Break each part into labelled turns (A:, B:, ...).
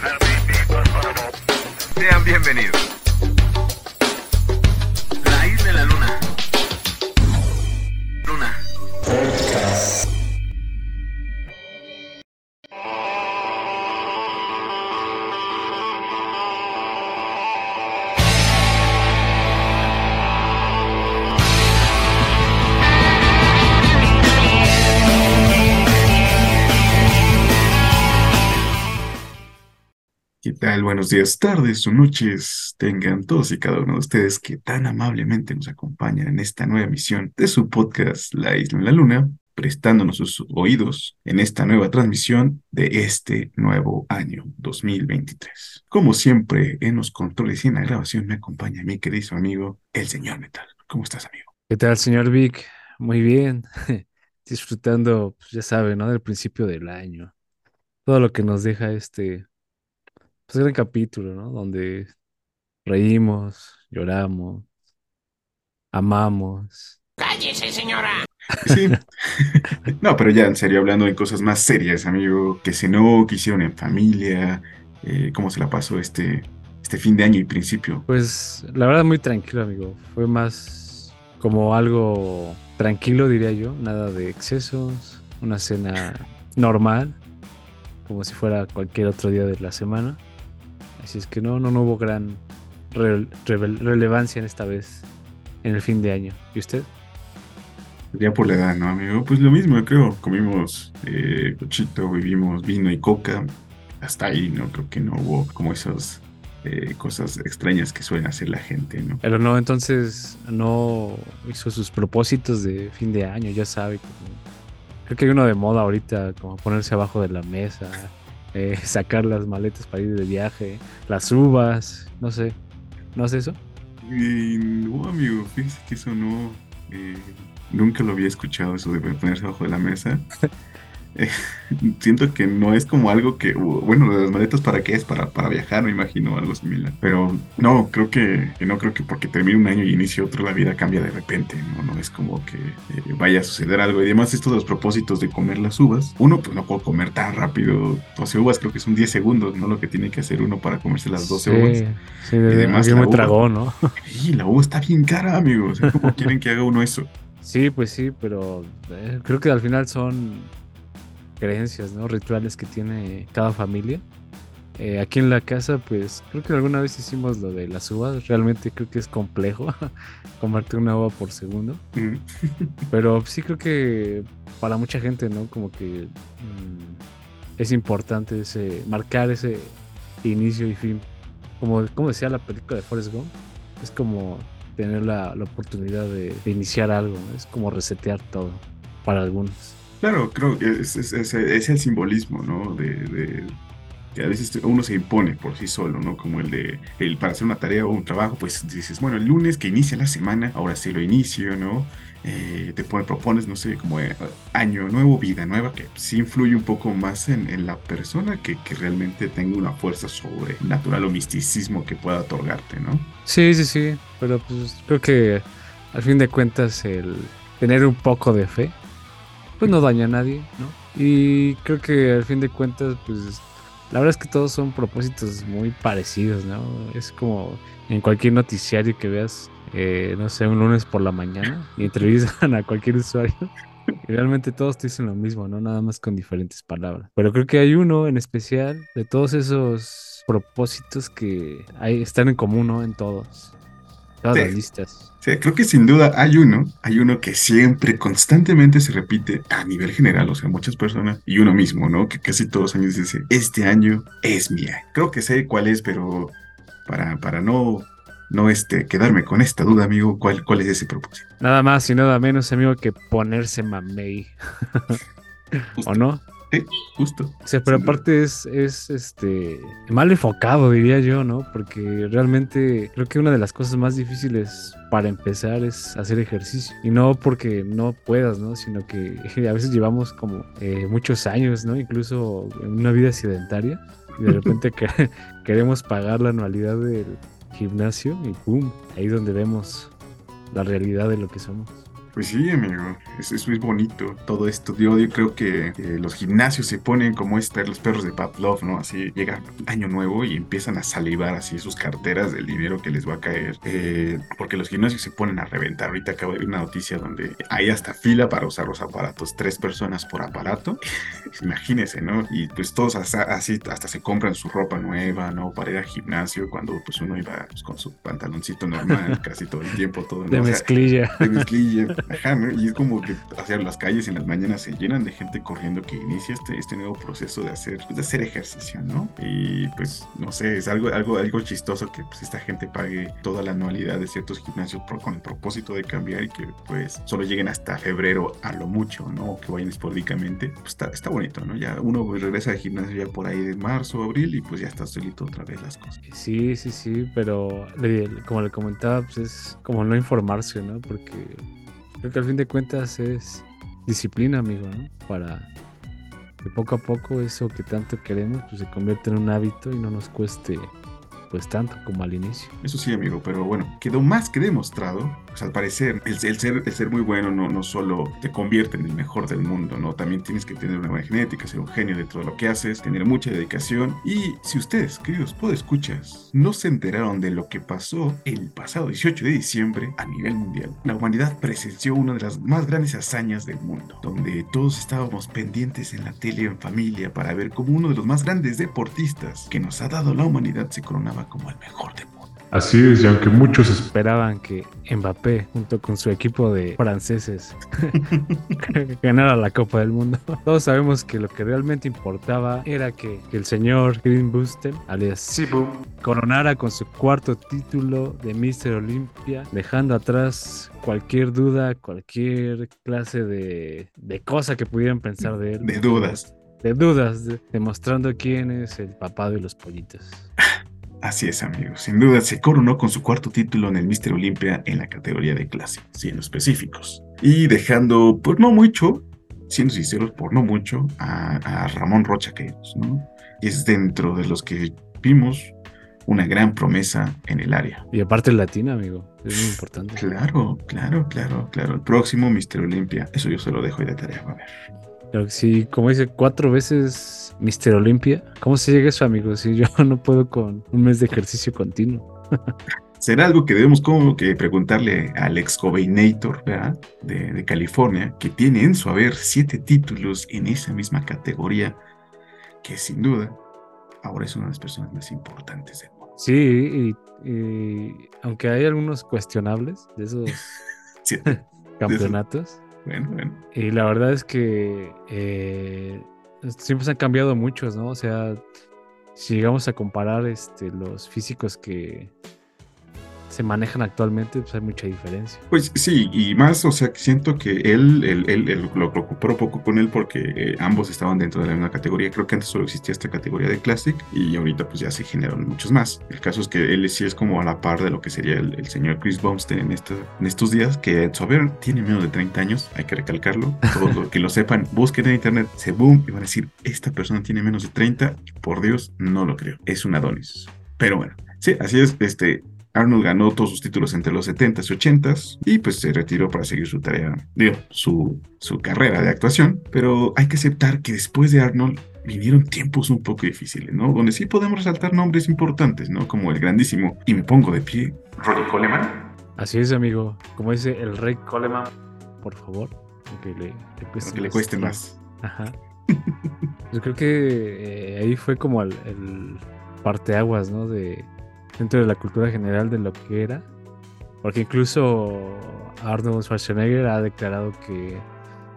A: Sean bienvenidos.
B: Buenos días, tardes o noches. Tengan todos y cada uno de ustedes que tan amablemente nos acompañan en esta nueva emisión de su podcast La Isla en la Luna, prestándonos sus oídos en esta nueva transmisión de este nuevo año 2023. Como siempre, en los controles y en la grabación me acompaña mi querido amigo, el señor Metal. ¿Cómo estás, amigo?
C: ¿Qué tal, señor Vic? Muy bien. Disfrutando, pues ya sabe, ¿no? Del principio del año. Todo lo que nos deja este, pues gran capítulo, ¿no? Donde reímos, lloramos, amamos.
D: ¡Cállese, señora!
B: Sí. No, pero ya en serio, hablando de cosas más serias, amigo, que cenó, que hicieron en familia, eh, cómo se la pasó este, este fin de año y principio.
C: Pues la verdad muy tranquilo, amigo. Fue más como algo tranquilo, diría yo. Nada de excesos. Una cena normal, como si fuera cualquier otro día de la semana. Así es que no, no, no hubo gran re- relevancia en esta vez en el fin de año. ¿Y usted?
B: Ya por la edad, ¿no, amigo? Pues lo mismo, creo. Comimos eh, cochito, bebimos vino y coca. Hasta ahí, ¿no? Creo que no hubo como esas eh, cosas extrañas que suelen hacer la gente, ¿no?
C: Pero no, entonces no hizo sus propósitos de fin de año, ya sabe. como- creo que hay uno de moda ahorita, como ponerse abajo de la mesa, eh, sacar las maletas para ir de viaje, las uvas, no sé. ¿No es eso?
B: Y no, amigo, fíjese que eso no. eh, nunca lo había escuchado, eso de ponerse abajo de la mesa. Eh, siento que no es como algo que. Bueno, lo de las maletas, ¿para qué es? Para, para viajar, me imagino, algo similar. Pero no, creo que, que no creo que porque termine un año y inicie otro, la vida cambia de repente, ¿no? No es como que eh, vaya a suceder algo. Y además, esto de los propósitos de comer las uvas, uno, pues no puedo comer tan rápido 12 uvas, creo que son 10 segundos, ¿no? Lo que tiene que hacer uno para comerse las 12 uvas.
C: Sí, sí, de,
B: además la
C: muy
B: uva.
C: tragón, ¿no?
B: Y la uva está bien cara, amigos. ¿Cómo quieren que haga uno eso?
C: Sí, pues sí, pero eh, creo que al final son creencias, ¿no? Rituales que tiene cada familia. Eh, aquí en la casa, pues creo que alguna vez hicimos lo de las uvas. Realmente creo que es complejo comerte una uva por segundo.
B: Mm.
C: Pero sí creo que para mucha gente, ¿no? Como que mm, es importante ese, marcar ese inicio y fin. Como, como decía la película de Forrest Gump, es como tener la, la oportunidad de, de iniciar algo, ¿no? es como resetear todo para algunos.
B: Claro, creo que es, es- el simbolismo, ¿no? De, que a veces uno se impone por sí solo, ¿no? Como el de, el para hacer una tarea o un trabajo, pues dices, bueno, el lunes que inicia la semana, ahora sí lo inicio, ¿no? Eh, te pone- propones, no sé, como eh, año nuevo, vida nueva, que sí influye un poco más en, en la persona que, que realmente tenga una fuerza sobrenatural o misticismo que pueda otorgarte, ¿no?
C: Sí, sí, sí, pero pues creo que al fin de cuentas el tener un poco de fe, pues no daña a nadie, ¿no? Y creo que al fin de cuentas, pues la verdad es que todos son propósitos muy parecidos, ¿no? Es como en cualquier noticiario que veas, eh, no sé, un lunes por la mañana y entrevistan a cualquier usuario. Y realmente todos te dicen lo mismo, ¿no? Nada más con diferentes palabras. Pero creo que hay uno en especial de todos esos propósitos que hay, están en común, ¿no? En todos. Todas
B: Sí.
C: las listas.
B: Sí, creo que sin duda hay uno, hay uno que siempre, constantemente se repite a nivel general, o sea, muchas personas y uno mismo, ¿no? Que casi todos los años dice, este año es mi año. Creo que sé cuál es, pero para, para no, no este, quedarme con esta duda, amigo, ¿cuál, cuál es ese propósito?
C: Nada más y nada menos, amigo, que ponerse mamey. ¿O no?
B: Sí, justo.
C: O sea, pero aparte es, es este mal enfocado, diría yo, ¿no? Porque realmente creo que una de las cosas más difíciles para empezar es hacer ejercicio. Y no porque no puedas, ¿no? Sino que a veces llevamos como eh, muchos años, ¿no? Incluso en una vida sedentaria. Y de repente que- queremos pagar la anualidad del gimnasio y ¡pum! Ahí es donde vemos la realidad de lo que somos.
B: Pues sí, amigo, eso, eso es bonito, todo esto. Yo, yo creo que, los gimnasios se ponen como este, los perros de Pavlov, ¿no? Así llega año nuevo y empiezan a salivar así sus carteras del dinero que les va a caer. Eh, porque los gimnasios se ponen a reventar. Ahorita acabo de ver una noticia donde hay hasta fila para usar los aparatos, tres personas por aparato. Imagínense, ¿no? Y pues todos hasta- así hasta se compran su ropa nueva, ¿no? Para ir al gimnasio cuando pues uno iba pues, con su pantaloncito normal casi todo el tiempo, todo. ¿no?
C: De
B: O sea,
C: mezclilla.
B: de mezclilla. Ajá, ¿no? Y es como que hacia las calles en las mañanas se llenan de gente corriendo que inicia este, este nuevo proceso de hacer, pues, de hacer ejercicio, ¿no? Y pues, no sé, es algo, algo, algo chistoso que pues esta gente pague toda la anualidad de ciertos gimnasios con el propósito de cambiar y que pues solo lleguen hasta febrero a lo mucho, ¿no? Que vayan esporádicamente. Pues está, está bonito, ¿no? Ya uno regresa al gimnasio ya por ahí de marzo, abril y pues ya está solito otra vez las cosas.
C: Sí, sí, sí, pero le- como le comentaba, pues es como no informarse, ¿no? Porque creo que al fin de cuentas es disciplina, amigo, ¿no? Para que poco a poco eso que tanto queremos, pues se convierta en un hábito y no nos cueste pues tanto como al inicio.
B: Eso sí, amigo, pero bueno, quedó más que demostrado. Pues al parecer, el, ser, el ser muy bueno no, no solo te convierte en el mejor del mundo, ¿no? También tienes que tener una buena genética, ser un genio de todo lo que haces, tener mucha dedicación. Y si ustedes, queridos escuchas, no se enteraron de lo que pasó el pasado 18 de diciembre a nivel mundial, la humanidad presenció una de las más grandes hazañas del mundo, donde todos estábamos pendientes en la tele en familia para ver cómo uno de los más grandes deportistas que nos ha dado la humanidad se coronaba como el mejor mundo.
D: Así es, y aunque muchos esp-
C: Esperaban que Mbappé, junto con su equipo de franceses, ganara la Copa del Mundo. Todos sabemos que lo que realmente importaba era que, que el señor Green Booster, alias Sibu, coronara con su cuarto título de Mr. Olympia, dejando atrás cualquier duda, cualquier clase de, de cosa que pudieran pensar de él.
B: De dudas.
C: De dudas, de- demostrando quién es el papá de los pollitos.
B: Así es, amigos. Sin duda se coronó con su cuarto título en el Mr. Olympia en la categoría de clase, siendo específicos. Y dejando, por no mucho, siendo sinceros, por no mucho, a, a Ramón Rocha Queiroz, ¿no? Es dentro de los que vimos una gran promesa en el área.
C: Y aparte el latino, amigo. Es muy importante.
B: Claro, claro, claro, claro. El próximo Mr. Olympia, eso yo se lo dejo ahí de tarea, a ver.
C: Que sí, como dice, cuatro veces Mr. Olympia. ¿Cómo se llega eso, amigo? Si yo no puedo con un mes de ejercicio continuo.
B: Será algo que debemos como que preguntarle al ex Coveinator, ¿verdad? De, de California, que tiene en su haber siete títulos en esa misma categoría, que sin duda ahora es una de las personas más importantes del mundo.
C: Sí, y, y aunque hay algunos cuestionables de esos
B: Siete.
C: campeonatos, Y la verdad es que eh, siempre se han cambiado muchos, ¿no? O sea, si llegamos a comparar este, los físicos que se manejan actualmente, pues hay mucha diferencia.
B: Pues sí, y más, o sea, siento que él, él, él- él- lo preocupó poco con él porque eh, ambos estaban dentro de la misma categoría. Creo que antes solo existía esta categoría de Classic y ahorita pues ya se generaron muchos más. El caso es que él sí es como a la par de lo que sería el, el señor Chris Bumstead en, esta- en estos días, que a su haber tiene menos de 30 años, hay que recalcarlo. Todos los que lo sepan, busquen en internet, se boom y van a decir, esta persona tiene menos de 30, y por Dios, no lo creo. Es un Adonis. Pero bueno, sí, así es, este, Arnold ganó todos sus títulos entre los 70s y 80s y pues se retiró para seguir su tarea, digo, su, su carrera de actuación. Pero hay que aceptar que después de Arnold vinieron tiempos un poco difíciles, ¿no? Donde sí podemos resaltar nombres importantes, ¿no? Como el grandísimo, y me pongo de pie, Ronnie Coleman.
C: Así es, amigo. Como dice el rey Coleman, por favor, aunque le, le cueste
B: Que le cueste más.
C: Ajá. Yo creo que eh, ahí fue como el, el parteaguas, ¿no? De, dentro de la cultura general de lo que era. Porque incluso Arnold Schwarzenegger ha declarado que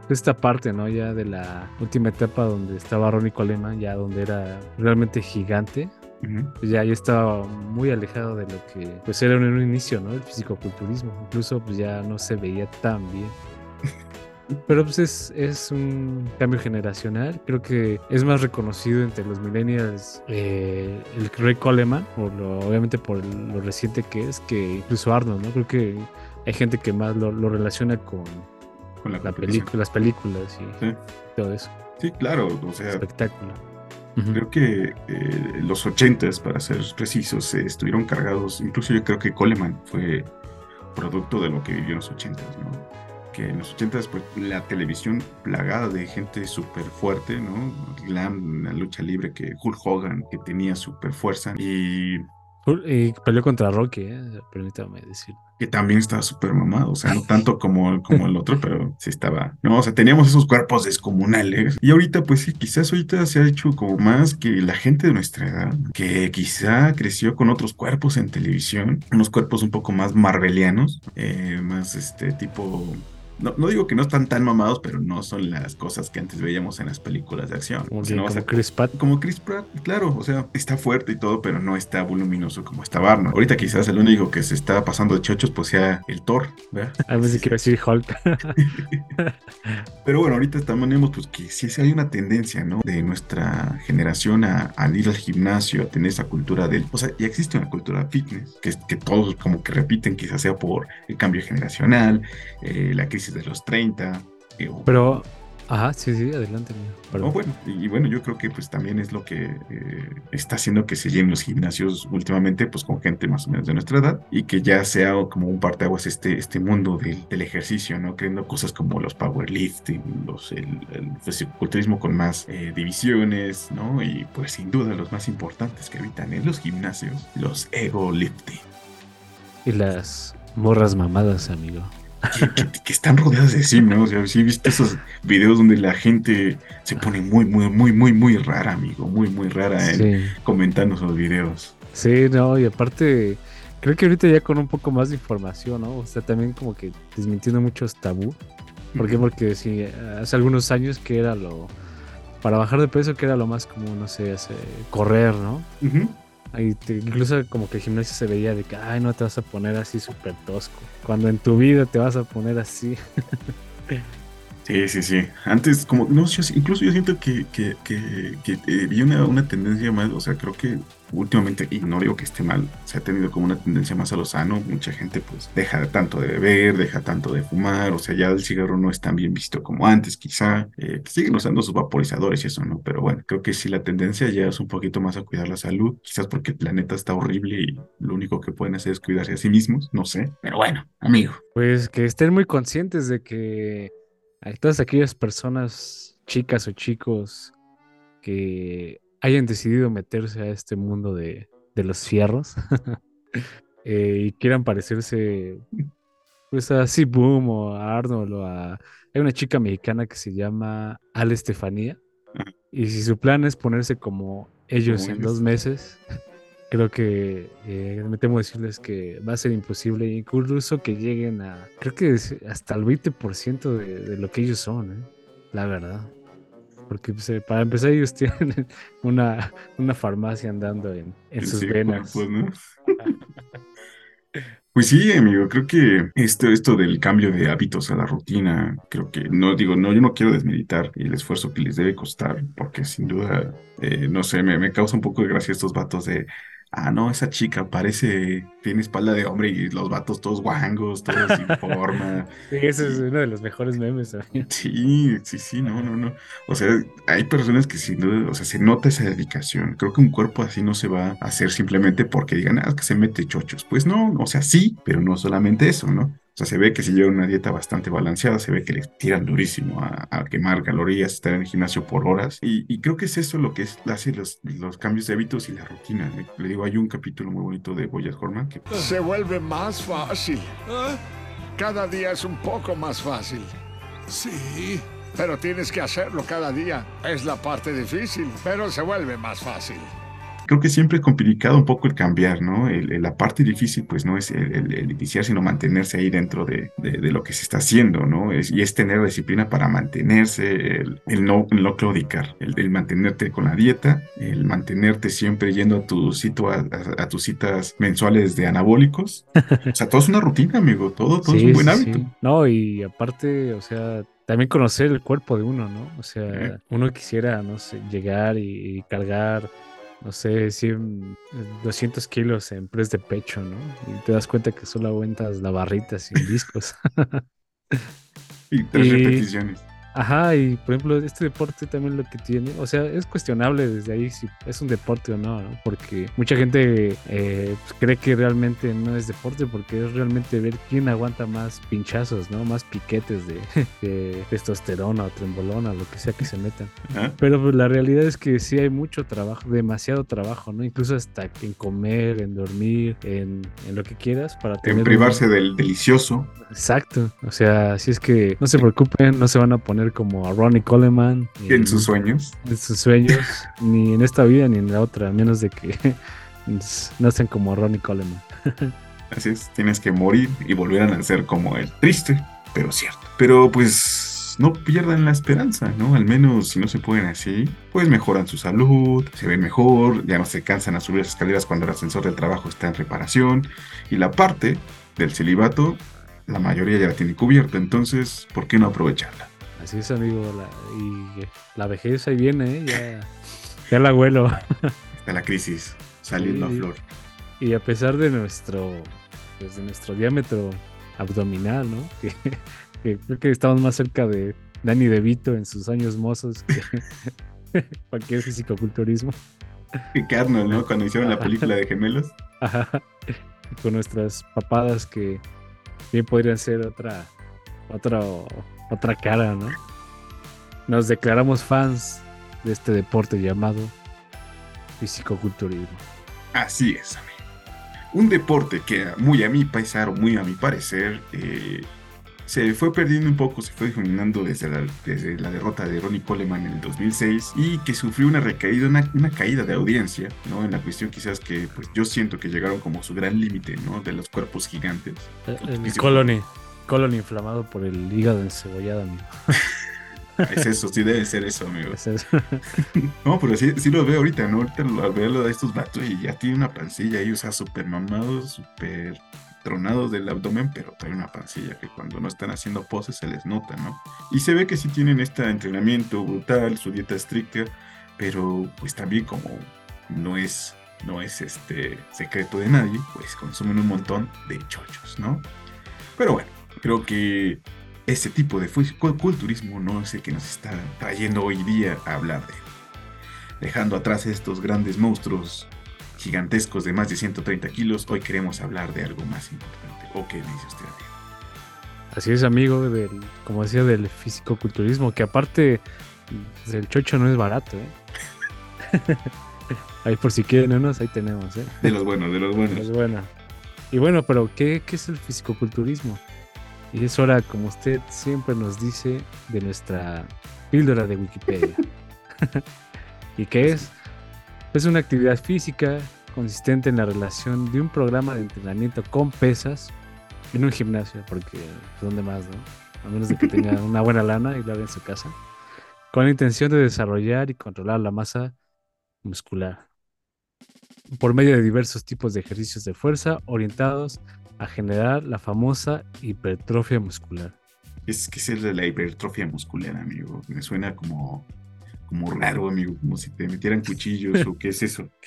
C: esta parte, ¿no? Ya de la última etapa donde estaba Ronnie Coleman, ya donde era realmente gigante,
B: Ujú.
C: pues ya, ya estaba muy alejado de lo que pues era en un inicio, ¿no? El fisicoculturismo. Incluso pues ya no se veía tan bien. Pero pues es, es un cambio generacional. Creo que es más reconocido entre los millennials eh, el Ray Coleman, por lo, obviamente por lo reciente que es, que incluso Arnold, ¿no? Creo que hay gente que más lo, lo relaciona con
B: Con la,
C: la
B: competición.
C: pelicu- las películas y
B: Sí.
C: todo eso.
B: Sí, claro, o sea,
C: Espectáculo.
B: Creo que eh, los 80s, para ser precisos, eh, estuvieron cargados. Incluso yo creo que Coleman fue producto de lo que vivió en los 80s, ¿no? Que en los 80 pues la televisión plagada de gente súper fuerte, ¿no? Glam, la lucha libre, que Hulk Hogan, que tenía súper fuerza y
C: Y peleó contra Rocky, ¿eh? permítame decir.
B: que también estaba súper mamado, o sea, no tanto como, como el otro, pero sí estaba, no, o sea, teníamos esos cuerpos descomunales. Y ahorita, pues sí, quizás ahorita se ha hecho como más que la gente de nuestra edad, que quizá creció con otros cuerpos en televisión, unos cuerpos un poco más marvelianos, eh, más este tipo... No, no digo que no están tan mamados, pero no son las cosas que antes veíamos en las películas de acción.
C: Como,
B: O sea, no
C: como
B: a-
C: Chris Pratt.
B: como Chris Pratt, claro, o sea, está fuerte y todo, pero no está voluminoso como estaba Arnold. Ahorita quizás el único que se está pasando de chochos pues sea el Thor, ¿verdad?
C: A veces quiero decir Hulk.
B: Pero bueno, ahorita estamos tenemos pues que sí, sí hay una tendencia, ¿no? De nuestra generación a, ir al gimnasio, a tener esa cultura del... O sea, ya existe una cultura fitness, que, que todos como que repiten, quizás sea por el cambio generacional, eh, la crisis de los 30, eh, o-
C: Pero, ajá, sí, sí, adelante.
B: No, bueno, y, y bueno, yo creo que pues también es lo que eh, está haciendo que se llenen los gimnasios últimamente, pues con gente más o menos de nuestra edad, y que ya sea como un parteaguas este, este mundo del, del ejercicio, ¿no? Creando cosas como los powerlifting, los, el, el fisiculturismo con más eh, divisiones, ¿no? Y pues sin duda los más importantes que habitan en los gimnasios, los ego lifting.
C: Y las morras mamadas, amigo.
B: Que, que- que están rodeadas de sí, ¿no? O sea, sí he visto esos videos donde la gente se pone muy, muy, muy, muy, muy rara, amigo, muy, muy rara en
C: Sí.
B: comentando esos videos.
C: Sí, no, y aparte, creo que ahorita ya con un poco más de información, ¿no? O sea, también como que desmintiendo muchos tabú. ¿Por qué? Porque sí, hace algunos años que era lo. Para bajar de peso, que era lo más común, no sé, hace- correr, ¿no?
B: Ujú.
C: Incluso como que el gimnasio se veía de que, ay, no te vas a poner así súper tosco. Cuando en tu vida te vas a poner así.
B: Sí, sí, sí. Antes, como, no, yo, incluso yo siento que, que, que, que, eh, vi una, una tendencia más, o sea, creo que últimamente, y no digo que esté mal, se ha tenido como una tendencia más a lo sano. Mucha gente, pues, deja tanto de beber, deja tanto de fumar, o sea, ya el cigarro no es tan bien visto como antes, quizá. Eh, siguen usando sus vaporizadores y eso, ¿no? Pero bueno, creo que sí la tendencia ya es un poquito más a cuidar la salud, quizás porque el planeta está horrible y lo único que pueden hacer es cuidarse a sí mismos, no sé. Pero bueno, amigo.
C: Pues que estén muy conscientes de que hay todas aquellas personas, chicas o chicos, que hayan decidido meterse a este mundo de, de los fierros eh, y quieran parecerse pues a Boom o a Arnold o a... Hay una chica mexicana que se llama Ale Estefanía y si su plan es ponerse como ellos en dos meses, creo que eh, me temo decirles que va a ser imposible, incluso que lleguen a, creo que es hasta el 20% de, de lo que ellos son, ¿eh? la verdad. Porque pues, eh, para empezar ellos tienen una, una farmacia andando en, en
B: En
C: sus
B: sí,
C: venas.
B: pues, ¿no? Pues sí, amigo, creo que esto, esto del cambio de hábitos a la rutina, creo que no digo, no, yo no quiero desmeditar el esfuerzo que les debe costar, porque sin duda, eh, no sé, me, me causa un poco de gracia estos vatos de, ah, no, esa chica parece, tiene espalda de hombre y los vatos todos guangos, todos sin forma.
C: Sí, ese es uno de los mejores memes. amigo.
B: Sí, sí, sí, no, no, no. O sea, hay personas que sin duda, o sea, se nota esa dedicación. Creo que un cuerpo así no se va a hacer simplemente porque digan, ah, es que se mete chochos. Pues no, o sea, sí, pero no solamente eso, ¿no? O sea, se ve que se lleva una dieta bastante balanceada, se ve que les tiran durísimo a, a quemar calorías, estar en el gimnasio por horas. Y, y creo que es eso lo que es, hace los, los cambios de hábitos y la rutina. Le, le digo, hay un capítulo muy bonito de Boyas Horman que
E: Se vuelve más fácil. Cada día es un poco más fácil. Sí. Pero tienes que hacerlo cada día. Es la parte difícil, pero se vuelve más fácil.
B: Creo que siempre es complicado un poco el cambiar, ¿no? El- el- la parte difícil, pues, no es el, iniciar, sino mantenerse ahí dentro de, de- de lo que se está haciendo, ¿no? Es- y es tener disciplina para mantenerse, el, el no, el no claudicar, el, el mantenerte con la dieta, el mantenerte siempre yendo a, tu sitio, a, a- a tus citas mensuales de anabólicos. O sea, todo es una rutina, amigo, todo, todo es un buen hábito.
C: sí. No, y aparte, o sea, también conocer el cuerpo de uno, ¿no? O sea, uno quisiera, no sé, llegar y, y cargar, no sé, 100, 200 kilos en press de pecho, ¿no? Y te das cuenta que solo aguantas la barrita sin discos.
B: Y tres
C: Y-
B: repeticiones.
C: Ajá, y por ejemplo, este deporte también lo que tiene, o sea, es cuestionable desde ahí si es un deporte o no, ¿no? Porque mucha gente eh, pues, cree que realmente no es deporte, porque es realmente ver quién aguanta más pinchazos, ¿no? Más piquetes de, de testosterona o trembolona, lo que sea que se metan. Pero pues, la realidad es que sí hay mucho trabajo, demasiado trabajo, ¿no? Incluso hasta en comer, en dormir, en, en lo que quieras para tener...
B: En
C: un-
B: privarse del delicioso.
C: Exacto. O sea, si es que no se preocupen, no se van a poner como a Ronnie Coleman
B: En sus sueños.
C: en sus sueños, ni en esta vida ni en la otra, a menos de que no sean como Ronnie Coleman.
B: Así es, tienes que morir y volver a nacer como él. Triste, pero cierto. Pero pues no pierdan la esperanza, ¿no? Al menos si no se pueden así, pues mejoran su salud, se ven mejor, ya no se cansan a subir las escaleras cuando el ascensor del trabajo está en reparación. Y la parte del celibato, la mayoría ya la tiene cubierta, entonces, ¿por qué no aprovecharla?
C: Así es, amigo. la- y la vejez ahí viene, ¿eh? Ya, ya la abuelo.
B: Está la crisis saliendo
C: Sí.
B: a flor.
C: Y a pesar de nuestro, pues, de nuestro diámetro abdominal, ¿no? Que, que creo que estamos más cerca de Danny DeVito en sus años mozos que cualquier fisicoculturismo.
B: Que Arnold, ¿no? Cuando hicieron la película de gemelos.
C: Ajá. Con nuestras papadas que bien podrían ser otra, otra, otra cara, ¿no? Nos declaramos fans de este deporte llamado fisicoculturismo.
B: Así es, amigo. Un deporte que muy a mi paisar o muy a mi parecer eh, se fue perdiendo un poco, se fue difuminando desde la, desde la derrota de Ronnie Coleman en el 2006 y que sufrió una recaída, una, una caída de audiencia, ¿no? En la cuestión quizás que pues yo siento que llegaron como a su gran límite, ¿no? De los cuerpos gigantes.
C: El
B: Físico.
C: colon, colon inflamado por el hígado encebollado, amigo.
B: Es eso, sí debe ser eso, amigo.
C: Es eso.
B: No, pero sí, sí lo veo ahorita, ¿no? Ahorita lo- al verlo de estos vatos y ya tiene una pancilla ahí, o sea, súper mamados, súper tronados del abdomen, pero trae una pancilla que cuando no están haciendo poses se les nota, ¿no? Y se ve que sí tienen este entrenamiento brutal, su dieta estricta, pero pues también como no es, no es este secreto de nadie, pues consumen un montón de chochos, ¿no? Pero bueno, creo que ese tipo de culturismo no es el que nos está trayendo hoy día a hablar de él. Dejando atrás estos grandes monstruos gigantescos de más de 130 kilos, hoy queremos hablar de algo más importante. ¿O qué dice usted? amigo?
C: Así es, amigo, del, como decía, del fisicoculturismo, que aparte pues, el chocho no es barato, ¿eh? ahí por si quieren unos, ahí tenemos, ¿eh?
B: De los buenos, de los buenos.
C: bueno. Y bueno, pero ¿qué, qué es el fisicoculturismo? Y es hora, como usted siempre nos dice, de nuestra píldora de Wikipedia. ¿Y qué es? Es una actividad física consistente en la relación de un programa de entrenamiento con pesas en un gimnasio, porque pues, ¿dónde más, no? A menos de que tenga una buena lana y lo haga en su casa, con la intención de desarrollar y controlar la masa muscular por medio de diversos tipos de ejercicios de fuerza orientados a generar la famosa hipertrofia muscular.
B: Es que es el de la hipertrofia muscular, amigo. Me suena como, como raro, amigo. Como si te metieran cuchillos o qué es eso.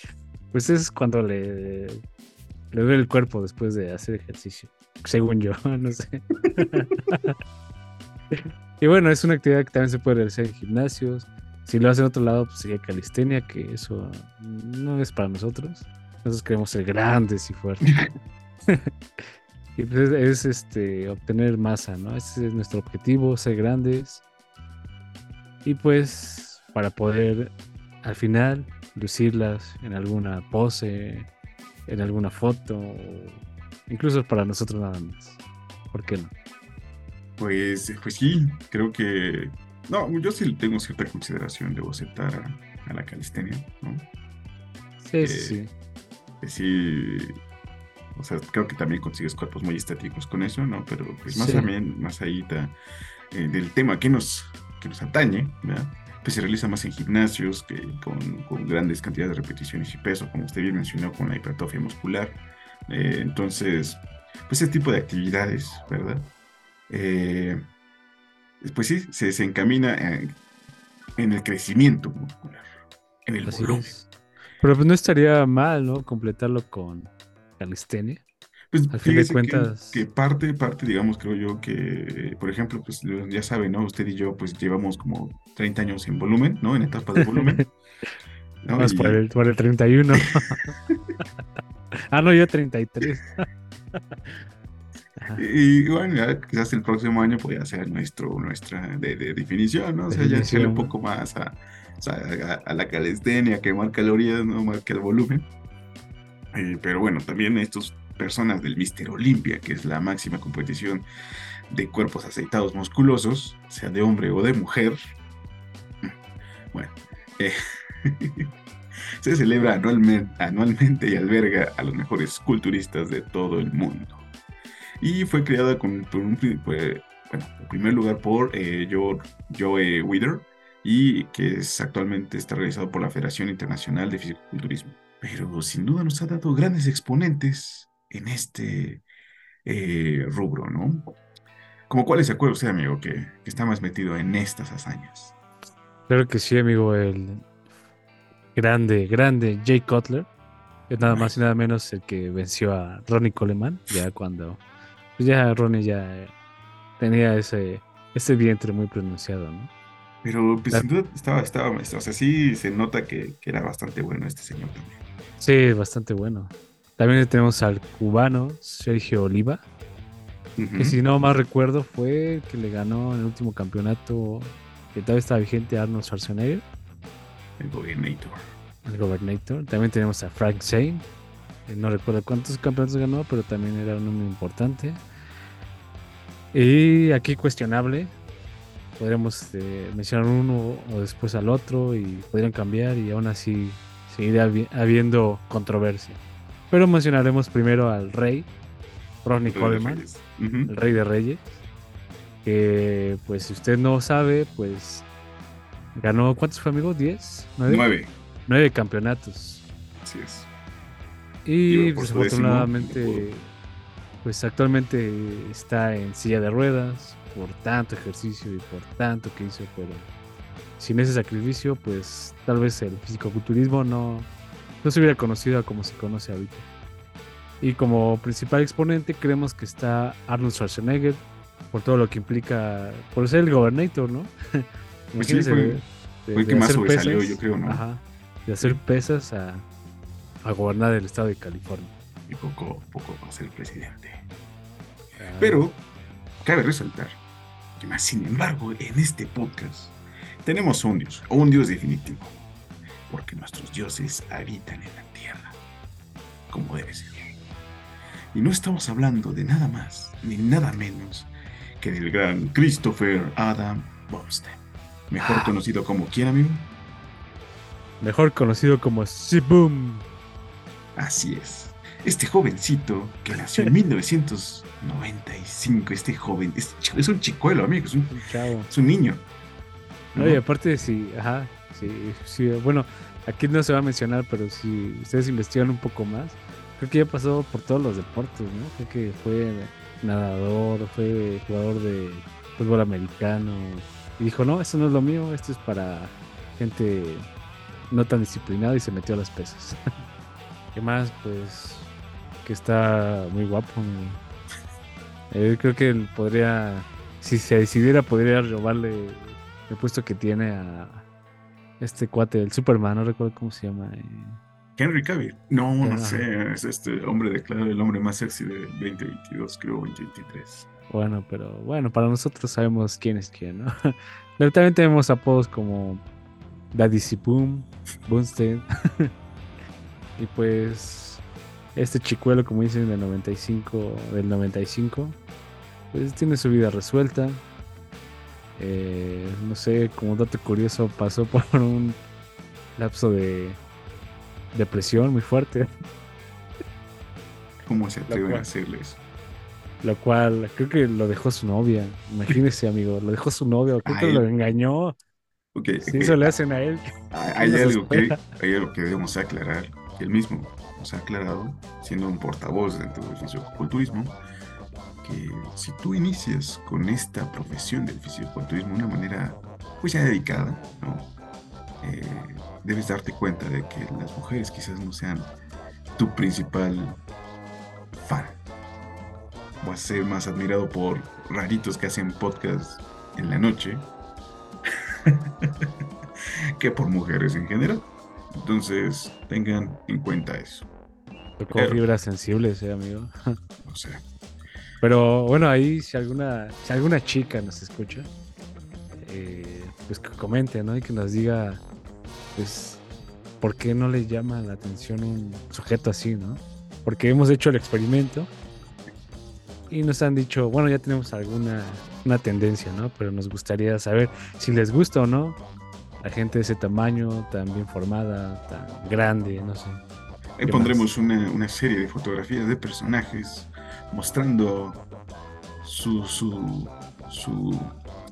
C: Pues es cuando le, le duele el cuerpo después de hacer ejercicio, según yo, no sé. y bueno, es una actividad que también se puede realizar en gimnasios. Si lo hacen en otro lado, pues sería calistenia, que eso no es para nosotros. Nosotros queremos ser grandes y fuertes. y pues es, es, este obtener masa, ¿no? Ese es nuestro objetivo, ser grandes. Y pues para poder al final lucirlas en alguna pose, en alguna foto, o incluso para nosotros nada más. ¿Por qué no?
B: Pues, pues sí, creo que. No, yo sí tengo cierta consideración, debo aceptar a, a la calistenia, ¿no?
C: Sí,
B: Eh,
C: sí, sí.
B: Que sí. O sea, creo que también consigues cuerpos muy estéticos con eso, ¿no? Pero pues más
C: Sí.
B: también, más ahí está, eh, del tema que nos, que nos atañe, ¿verdad? Pues se realiza más en gimnasios, que con, con grandes cantidades de repeticiones y peso, como usted bien mencionó, con la hipertrofia muscular. Eh, entonces, pues ese tipo de actividades, ¿verdad? Eh, pues sí, se, se encamina en, en el crecimiento muscular, en el
C: Así
B: volumen.
C: es. Pero pues no estaría mal, ¿no? Completarlo con calistenia.
B: Pues
C: Al fin de
B: que-
C: cuentas-
B: que, parte, parte, digamos, creo yo que, por ejemplo, pues ya saben, ¿no? Usted y yo, pues llevamos como 30 años en volumen, ¿no? En etapa de volumen. ¿no?
C: Más por el, por el 31. ah, no, yo 33.
B: Y bueno, ya quizás el próximo año podría ser nuestro, nuestra de, de definición, ¿no? O sea, ya echarle un poco más a, a, a la calistenia, quemar calorías, no más que el volumen. Eh, pero bueno, también estas personas del Mister Olympia, que es la máxima competición de cuerpos aceitados musculosos, sea de hombre o de mujer. Bueno, eh, se celebra anualmente, anualmente y alberga a los mejores culturistas de todo el mundo y fue creada con, por un, pues, bueno, en primer lugar por eh, Joe, Joe Wither y que es, actualmente está realizado por la Federación Internacional de Fisicoculturismo. Pero sin duda nos ha dado grandes exponentes en este eh, rubro, ¿no? Como cuáles se acuerda usted, amigo, que, que está más metido en estas hazañas?
C: Claro que sí, amigo. El grande, grande Jay Cutler. Es nada más y nada menos el que venció a Ronnie Coleman. Ya cuando. Pues ya Ronnie ya tenía ese, ese vientre muy pronunciado, ¿no?
B: Pero pues
C: La-
B: sin duda estaba, estaba, o sea, sí se nota que, que era bastante bueno este señor también.
C: Sí, bastante bueno. También tenemos al cubano Sergio Oliva. Que si no más recuerdo fue el que le ganó en el último campeonato que todavía está vigente Arnold Schwarzenegger,
B: El Governator.
C: el Governator. También tenemos a Frank Zane. Que No recuerdo cuántos campeonatos ganó, pero también era un número importante. Y aquí cuestionable. Podríamos eh, mencionar uno o después al otro y podrían cambiar y aún así seguiría habi- habiendo controversia. Pero mencionaremos primero al rey, Ronnie Coleman. El rey de reyes. Que pues si usted no sabe, pues ganó, ¿cuántos fue amigo? ¿10? ¿9?
B: Nueve.
C: Nueve campeonatos.
B: Así es.
C: Y
B: por
C: pues pues actualmente está en silla de ruedas por tanto ejercicio y por tanto que hizo, pero sin ese sacrificio, pues tal vez el fisicoculturismo no, no se hubiera conocido como se conoce ahorita. Y como principal exponente creemos que está Arnold Schwarzenegger, por todo lo que implica, por ser el gobernator, ¿no?
B: Pues sí, fue-
C: de-
B: el que más
C: hacer
B: sobresalió,
C: pesas,
B: yo creo, ¿no?
C: Ajá, de hacer pesas a, a gobernar el estado de California.
B: Y poco, poco va a ser presidente.
C: Ah,
B: Pero cabe resaltar que más sin embargo en este podcast tenemos un dios, o un dios definitivo. Porque nuestros dioses habitan en la tierra, como debe ser. Y no estamos hablando de nada más, ni nada menos que del gran Christopher Adam Bumstead. Mejor conocido como quién, amigo.
C: Mejor conocido como Boom.
B: Así es. Este jovencito que nació en 1995, este joven, es, ch- es un chicuelo, amigo, es un,
C: chavo.
B: es un niño. ¿no?
C: Y aparte, sí, ajá, sí, sí, bueno, aquí no se va a mencionar, pero si ustedes investigan un poco más, creo que ya pasó por todos los deportes, ¿no? Creo que fue nadador, fue jugador de fútbol americano, y dijo, no, esto no es lo mío, esto es para gente no tan disciplinada y se metió a las pesas. ¿Qué más? Pues que está muy guapo. Eh, creo que él podría, si se decidiera, podría robarle el puesto que tiene a este cuate, el Superman, no recuerdo cómo se llama. eh.
B: Henry Cavill. No, no
C: Ajá.
B: sé, es este hombre declarado el hombre más sexy de 2022, creo, 2023.
C: Bueno, pero bueno, para nosotros sabemos quién es quién, ¿no? Pero también tenemos apodos como Daddy Boom, Bunstead. y pues este chicuelo, como dicen, del 95, del 95, pues tiene su vida resuelta. Eh, no sé, como dato curioso, pasó por un lapso de depresión muy fuerte.
B: ¿Cómo se atreven
C: cual-
B: a hacerle eso?
C: Lo cual creo que lo dejó su novia. Imagínese, amigo, lo dejó su novia. Creo que lo engañó.
B: Ok,
C: Si eso le hacen a él.
B: Hay, hay algo que, hay algo que debemos aclarar, él mismo nos ha aclarado, siendo un portavoz dentro del fisicoculturismo, que si tú inicias con esta profesión del fisicoculturismo de una manera pues ya dedicada. Eh, debes darte cuenta de que las mujeres quizás no sean tu principal fan, va a ser más admirado por raritos que hacen podcast en la noche que por mujeres en general. Entonces, tengan en cuenta eso.
C: Tocó
B: Pero-
C: fibras sensibles, eh, amigo.
B: O sea,
C: Pero bueno, ahí si alguna, si alguna chica nos escucha, eh, pues que comente, ¿no? Y que nos diga, pues, ¿por qué no le llama la atención un sujeto así, ¿no? Porque hemos hecho el experimento y nos han dicho, bueno, ya tenemos alguna una tendencia, ¿no? Pero nos gustaría saber si les gusta o no la gente de ese tamaño, tan bien formada, tan grande, no sé.
B: ahí
C: ¿Qué
B: pondremos una, una serie de fotografías de personajes mostrando su, su, su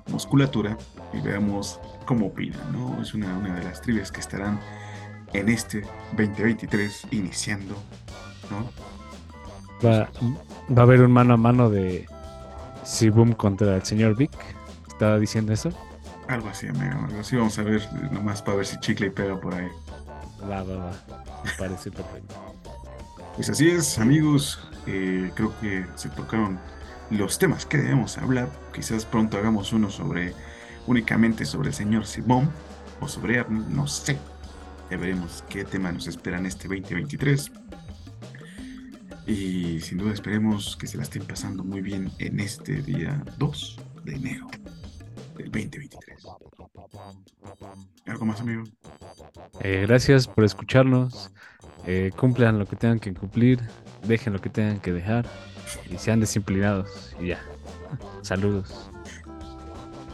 B: musculatura y veamos cómo opinan, ¿no? Es una, una de las trivias que estarán en este 2023 iniciando, ¿no?
C: Va, va a haber un mano a mano de Sibum contra el señor Vic. ¿Estaba diciendo eso?
B: Algo así, amigo. Algo así vamos a ver, nomás para ver si chicle y pega por ahí.
C: Va, va, va. Me parece perfecto.
B: Pues así es, amigos. eh, creo que se tocaron los temas que debemos hablar. Quizás pronto hagamos uno sobre únicamente sobre el señor Simón o sobre Arnold, no sé. Ya veremos qué tema nos espera en este 2023. Y sin duda esperemos que se la estén pasando muy bien en este día 2 de enero del 2023. ¿Algo más, amigo?
C: Eh, gracias por escucharnos. Eh, cumplan lo que tengan que cumplir. Dejen lo que tengan que dejar. Y sean disciplinados. Y ya. Saludos.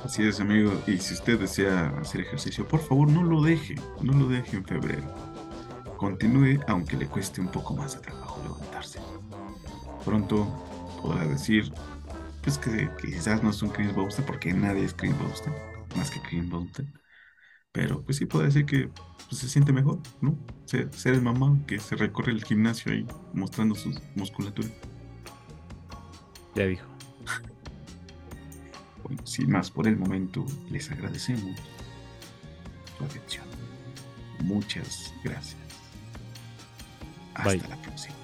B: Así es, amigo. Y si usted desea hacer ejercicio, por favor, no lo deje. No lo deje en febrero. Continúe, aunque le cueste un poco más de trabajo levantarse. Pronto podrá decir, pues que quizás no es un Chris Bouster, porque nadie es Chris Bouster, más que Chris Bouster. Pero pues sí puede decir que pues, se siente mejor, ¿no? Ser, ser el mamá que se recorre el gimnasio ahí mostrando su musculatura.
C: Ya dijo.
B: Bueno, sin más por el momento, les agradecemos su atención. Muchas gracias. Hasta
C: Bye.
B: la próxima.